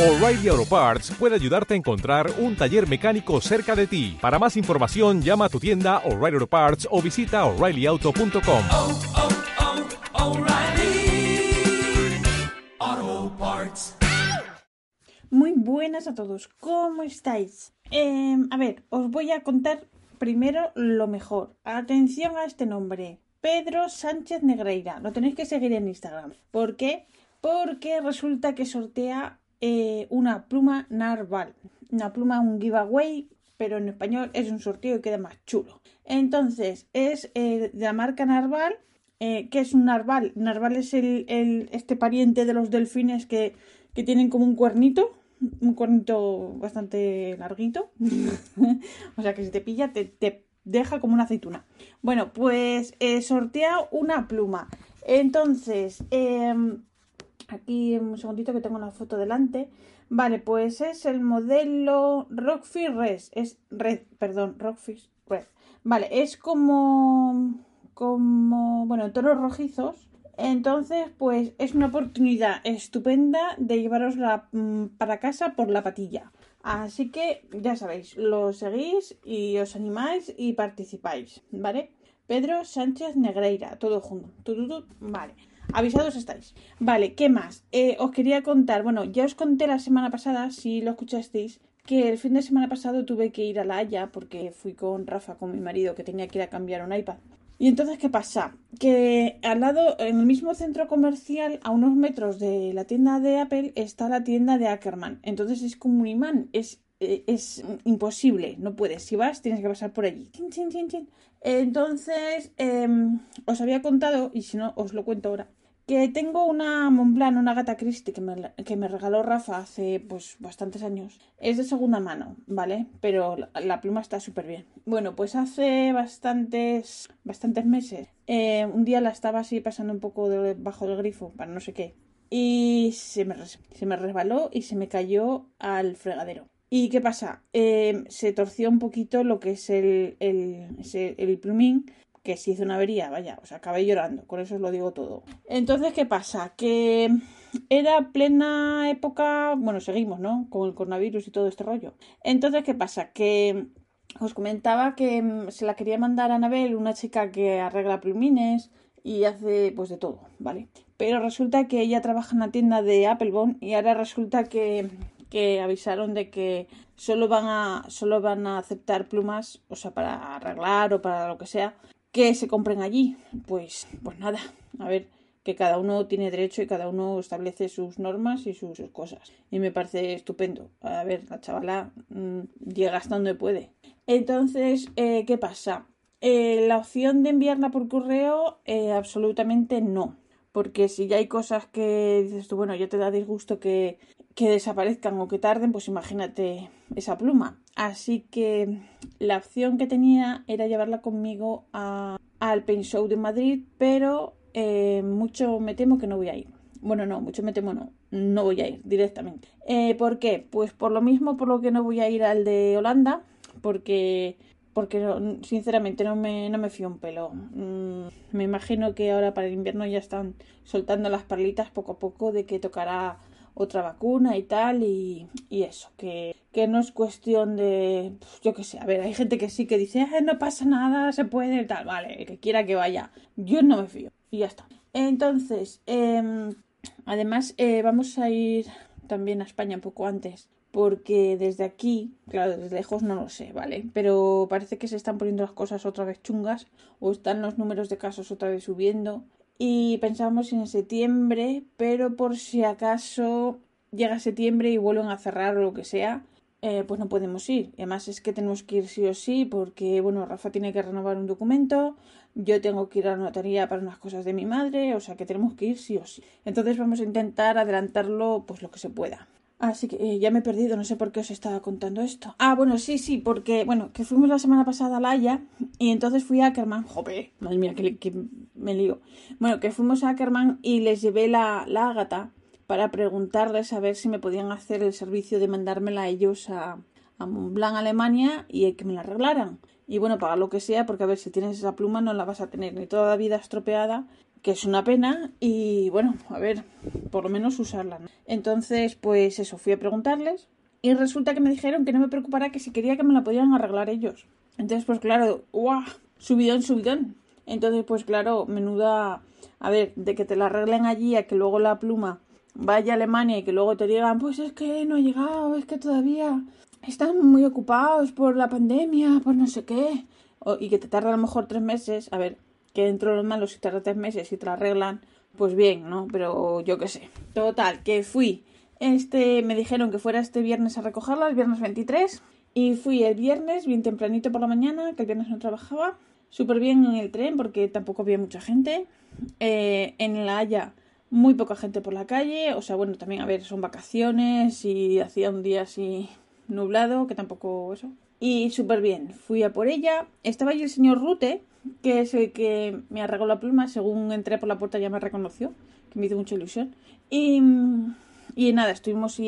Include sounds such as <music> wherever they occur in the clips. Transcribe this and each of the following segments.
O'Reilly Auto Parts puede ayudarte a encontrar un taller mecánico cerca de ti. Para más información, llama a tu tienda O'Reilly Auto Parts o visita oreillyauto.com. oh, oh, Parts. Muy buenas a todos, ¿cómo estáis? Eh, a ver, os voy a contar primero lo mejor. Atención a este nombre, Pedro Sánchez Negreira. Lo tenéis que seguir en Instagram. ¿Por qué? Porque resulta que sortea eh, una pluma narval. Una pluma, un giveaway, pero en español es un sorteo y queda más chulo. Entonces, es eh, de la marca Narval. Eh, ¿Qué es un narval? Narval es el, este pariente de los delfines que, que tienen como un cuernito. Un cuernito bastante larguito. <laughs> o sea que si te pilla, te, te deja como una aceituna. Bueno, pues eh, sortea una pluma. Entonces, em, Aquí un segundito que tengo una foto delante. Vale, pues es el modelo Rockfish Red. Es Red, perdón, Rockfish Red. Vale, es como. como. bueno, toros rojizos. Entonces, pues es una oportunidad estupenda de llevarosla mm, para casa por la patilla. Así que ya sabéis, lo seguís y os animáis y participáis, ¿vale? Pedro Sánchez Negreira, todo junto. Vale. Avisados estáis. Vale, ¿qué más? Eh, os quería contar, bueno, ya os conté la semana pasada, si lo escuchasteis, que el fin de semana pasado tuve que ir a La Haya porque fui con Rafa, con mi marido, que tenía que ir a cambiar un iPad. Y entonces, ¿qué pasa? Que al lado, en el mismo centro comercial, a unos metros de la tienda de Apple, está la tienda de Ackerman. Entonces es como un imán, es, eh, es imposible, no puedes. Si vas, tienes que pasar por allí. Entonces, em, os había contado, y si no, os lo cuento ahora, que tengo una Montblanc, una gata Christie que me, que me regaló Rafa hace pues bastantes años. Es de segunda mano, ¿vale? Pero la, pluma está súper bien. Bueno, pues hace bastantes, bastantes meses, eh, un día la estaba así pasando un poco debajo del grifo, para no sé qué. Y se me, se me resbaló y se me cayó al fregadero. ¿Y qué pasa? Eh, se torció un poquito lo que es el, el, el plumín que se hizo una avería, vaya, os acabé llorando, con eso os lo digo todo. Entonces, ¿qué pasa? Que era plena época, bueno, seguimos, ¿no? Con el coronavirus y todo este rollo. Entonces, ¿qué pasa? Que os comentaba que mm, se la quería mandar a Anabel, una chica que arregla plumines y hace pues de todo, ¿vale? Pero resulta que ella trabaja en la tienda de Applebone y ahora resulta que, que avisaron de que solo van a solo van a aceptar plumas, o sea, para arreglar o para lo que sea, que se compren allí. Pues pues nada, a ver, que cada uno tiene derecho y cada uno establece sus normas y sus, cosas. Y me parece estupendo. A ver, la chavala mm, llega hasta donde puede. Entonces, eh, ¿qué pasa? Eh, la opción de enviarla por correo, eh, absolutamente no. Porque si ya hay cosas que dices tú, bueno, ya te da disgusto que, que desaparezcan o que tarden, pues imagínate esa pluma. Así que la opción que tenía era llevarla conmigo a- al Paint Show de Madrid, pero eh, mucho me temo que no voy a ir. Bueno, no, mucho me temo no, no voy a ir directamente. Eh, ¿Por qué? Pues por lo mismo, por lo que no voy a ir al de Holanda, porque porque sinceramente no me, no me fío un pelo. Mm, me imagino que ahora para el invierno ya están soltando las perlitas poco a poco de que tocará otra vacuna y tal y, y eso, que, que no es cuestión de, pues, yo qué sé, a ver, hay gente que sí que dice, "Ah, no pasa nada, se puede, tal, vale, el que quiera que vaya. Yo no me fío y ya está. Entonces, em, además eh, vamos a ir también a España un poco antes porque desde aquí, claro, desde lejos no lo sé, ¿vale? Pero parece que se están poniendo las cosas otra vez chungas o están los números de casos otra vez subiendo y pensamos en septiembre, pero por si acaso llega septiembre y vuelven a cerrar o lo que sea, eh, pues no podemos ir. Y además es que tenemos que ir sí o sí porque, bueno, Rafa tiene que renovar un documento, yo tengo que ir a la notaría para unas cosas de mi madre, o sea que tenemos que ir sí o sí. Entonces vamos a intentar adelantarlo pues lo que se pueda. Así que eh, ya me he perdido, no sé por qué os estaba contando esto. Ah, bueno, sí, sí, porque, bueno, que fuimos la semana pasada a La y entonces fui a Ackerman. Jope, madre mía, que, me lío. Bueno, que fuimos a Ackerman y les llevé la, la ágata para preguntarles a ver si me podían hacer el servicio de mandármela a ellos a, a Montblanc, Alemania, y que me la arreglaran. Y bueno, pagar lo que sea, porque a ver, si tienes esa pluma no la vas a tener ni toda la vida estropeada, que es una pena y bueno, a ver, por lo menos usarla. ¿no? Entonces, pues eso, fui a preguntarles y resulta que me dijeron que no me preocupara que si quería que me la podían arreglar ellos. Entonces, pues claro, ¡guau! Subidón, subidón. Entonces, pues claro, menuda, a ver, de que te la arreglen allí a que luego la pluma vaya a Alemania y que luego te digan, pues es que no ha llegado, es que todavía están muy ocupados por la pandemia, por no sé qué, y que te tarda a lo mejor tres meses, a ver, que dentro de los malos si tarda tres meses y te la arreglan, pues bien, ¿no? Pero yo qué sé. Total, que fui, este, me dijeron que fuera este viernes a recogerla, el viernes 23, y fui el viernes, bien tempranito por la mañana, que el viernes no trabajaba, súper bien en el tren porque tampoco había mucha gente, eh, en La Haya muy poca gente por la calle, o sea, bueno, también, a ver, son vacaciones y hacía un día así nublado, que tampoco eso. Y súper bien, fui a por ella. Estaba allí el señor Rute, que es el que me arregló la pluma, según entré por la puerta ya me reconoció, que me hizo mucha ilusión. Y, y nada, estuvimos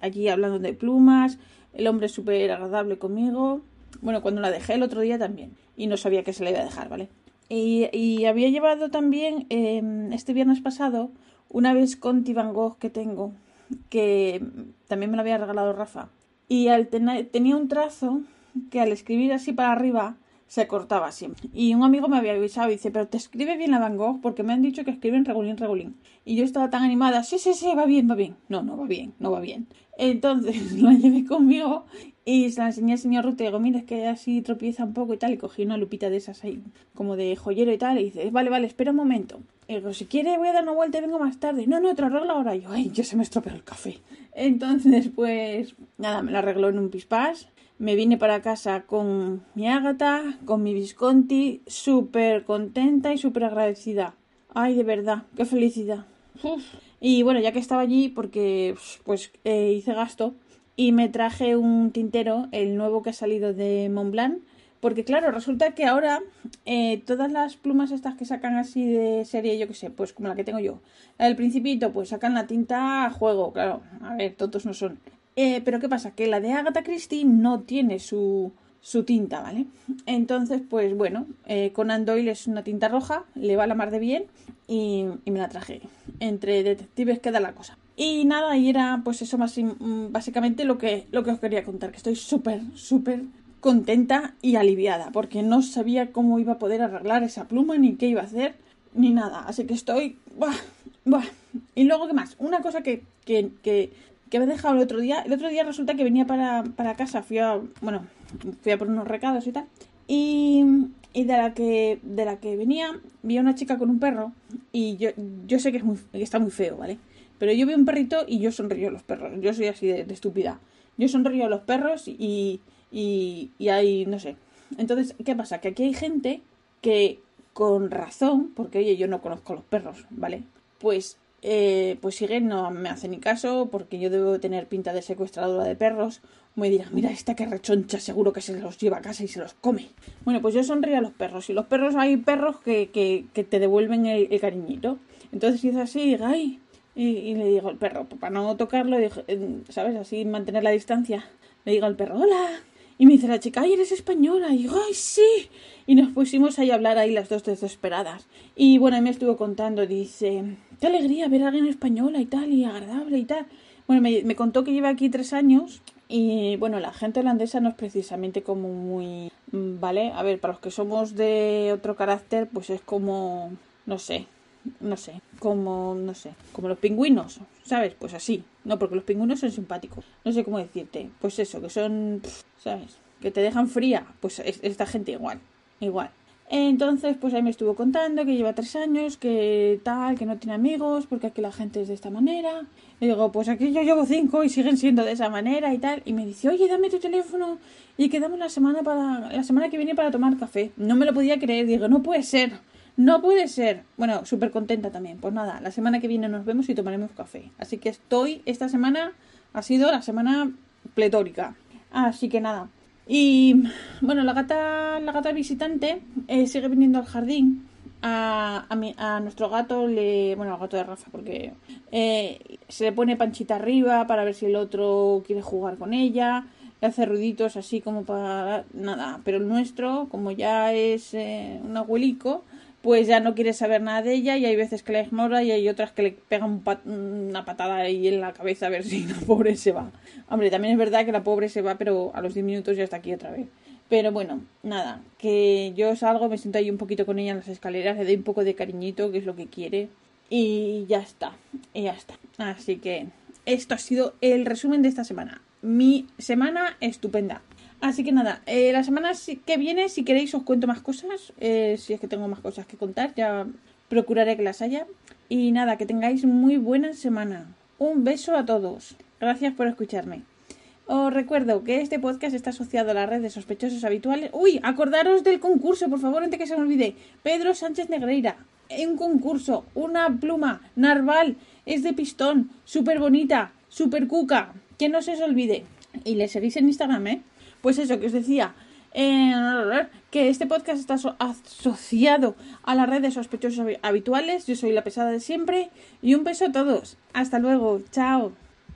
allí hablando de plumas, el hombre súper agradable conmigo. Bueno, cuando la dejé el otro día también, y no sabía que se la iba a dejar, ¿vale? Y, había llevado también eh, este viernes pasado una Visconti Van Gogh que tengo, que también me lo había regalado Rafa. Y al ten tenía un trazo que al escribir así para arriba se cortaba siempre. Y un amigo me había avisado y dice, pero te escribe bien la Van Gogh porque me han dicho que escriben regulín, regulín. Y yo estaba tan animada, sí, sí, sí, va bien, va bien. No, no va bien, no va bien. Entonces <laughs> la llevé conmigo y se la enseñé al señor Ruth y digo, mira, es que así tropieza un poco y tal. Y cogí una lupita de esas ahí, como de joyero y tal. Y dice, vale, vale, espera un momento. Y digo, si quiere voy a dar una vuelta y vengo más tarde. No, no, te lo arreglo ahora. Y yo, ay, ya se me estropeó el café. Entonces, pues, nada, me la arregló en un pispás. Me vine para casa con mi Ágata, con mi Visconti, súper contenta y súper agradecida. Ay, de verdad, qué felicidad. Uf. Y bueno, ya que estaba allí, porque pues eh, hice gasto y me traje un tintero, el nuevo que ha salido de Montblanc, porque claro, resulta que ahora eh, todas las plumas estas que sacan así de serie, yo que sé, pues como la que tengo yo, del principito, pues sacan la tinta a juego, claro, a ver, todos no son. Eh, pero ¿qué pasa? Que la de Agatha Christie no tiene su, su tinta, ¿vale? Entonces, pues bueno, eh, Conan Doyle es una tinta roja, le va la mar de bien y, y, me la traje. Entre detectives queda la cosa. Y nada, y era pues eso más básicamente lo que, lo que os quería contar, que estoy súper, súper contenta y aliviada, porque no sabía cómo iba a poder arreglar esa pluma, ni qué iba a hacer, ni nada. Así que estoy... Buah, buah. Y luego, ¿qué más? Una cosa que, que, que que me he dejado el otro día. El otro día resulta que venía para, para casa, fui a, bueno, fui a por unos recados y tal. Y, y de la que de la que venía, vi a una chica con un perro y yo, yo sé que, es muy, que está muy feo, ¿vale? Pero yo vi un perrito y yo sonrío a los perros. Yo soy así de, estúpida. Yo sonrío a los perros y, y, y hay, no sé. Entonces, ¿qué pasa? Que aquí hay gente que con razón, porque oye, yo no conozco los perros, ¿vale? Pues eh, pues sigue, no me hace ni caso, porque yo debo tener pinta de secuestradora de perros. Me dirá, mira esta que rechoncha, seguro que se los lleva a casa y se los come. Bueno, pues yo sonrío a los perros. Y los perros, hay perros que, que, te devuelven el, cariñito. Entonces, si es así, diga. Y, y, le digo al perro, para no tocarlo, ¿sabes? Así mantener la distancia. Le digo al perro, hola. Y me dice la chica, ay, eres española. Y digo, ay, sí. Y nos pusimos ahí a hablar ahí las dos desesperadas. Y bueno, me estuvo contando, dice, qué alegría ver a alguien española y tal, y agradable y tal. Bueno, me, me, contó que lleva aquí tres años y bueno, la gente holandesa no es precisamente como muy... ¿Vale? A ver, para los que somos de otro carácter, pues es como... no sé, no sé, como, no sé, como los pingüinos, ¿sabes? Pues así, no, porque los pingüinos son simpáticos, no sé cómo decirte, pues eso, que son, ¿sabes? Que te dejan fría, pues esta gente igual, igual. Entonces, pues ahí me estuvo contando que lleva tres años, que tal, que no tiene amigos, porque aquí la gente es de esta manera. Y digo, pues aquí yo llevo cinco y siguen siendo de esa manera y tal. Y me dice, oye, dame tu teléfono y quedamos la semana para la semana que viene para tomar café. No me lo podía creer, digo, no puede ser. No puede ser. Bueno, súper contenta también. Pues nada, la semana que viene nos vemos y tomaremos café. Así que estoy, esta semana ha sido la semana pletórica. Así que nada. Y bueno, la gata, la gata visitante eh, sigue viniendo al jardín. A, a, nuestro gato le. Bueno, al gato de Rafa, porque eh, se le pone panchita arriba para ver si el otro quiere jugar con ella. Le hace ruiditos así como para. Nada. Pero el nuestro, como ya es eh, un abuelico, pues ya no quiere saber nada de ella y hay veces que la ignora y hay otras que le pegan una patada ahí en la cabeza a ver si la <laughs> pobre se va. Hombre, también es verdad que la pobre se va, pero a los 10 minutos ya está aquí otra vez. Pero bueno, nada, que yo salgo, me siento ahí un poquito con ella en las escaleras, le doy un poco de cariñito, que es lo que quiere, y ya está, y ya está. Así que esto ha sido el resumen de esta semana. Mi semana estupenda. Así que nada, eh, la semana que viene, si queréis, os cuento más cosas. Eh, si es que tengo más cosas que contar, ya procuraré que las haya. Y nada, que tengáis muy buena semana. Un beso a todos. Gracias por escucharme. Os recuerdo que este podcast está asociado a la red de sospechosos habituales. Uy, acordaros del concurso, por favor, antes que se me olvide. Pedro Sánchez Negreira. Un concurso, una pluma, narval, es de pistón, súper bonita, súper cuca. Que no se os olvide. Y le seguís en Instagram, ¿eh? Pues eso que os decía, eh, que este podcast está asociado a la red de sospechosos habituales. Yo soy la pesada de siempre y un beso a todos. Hasta luego. Chao.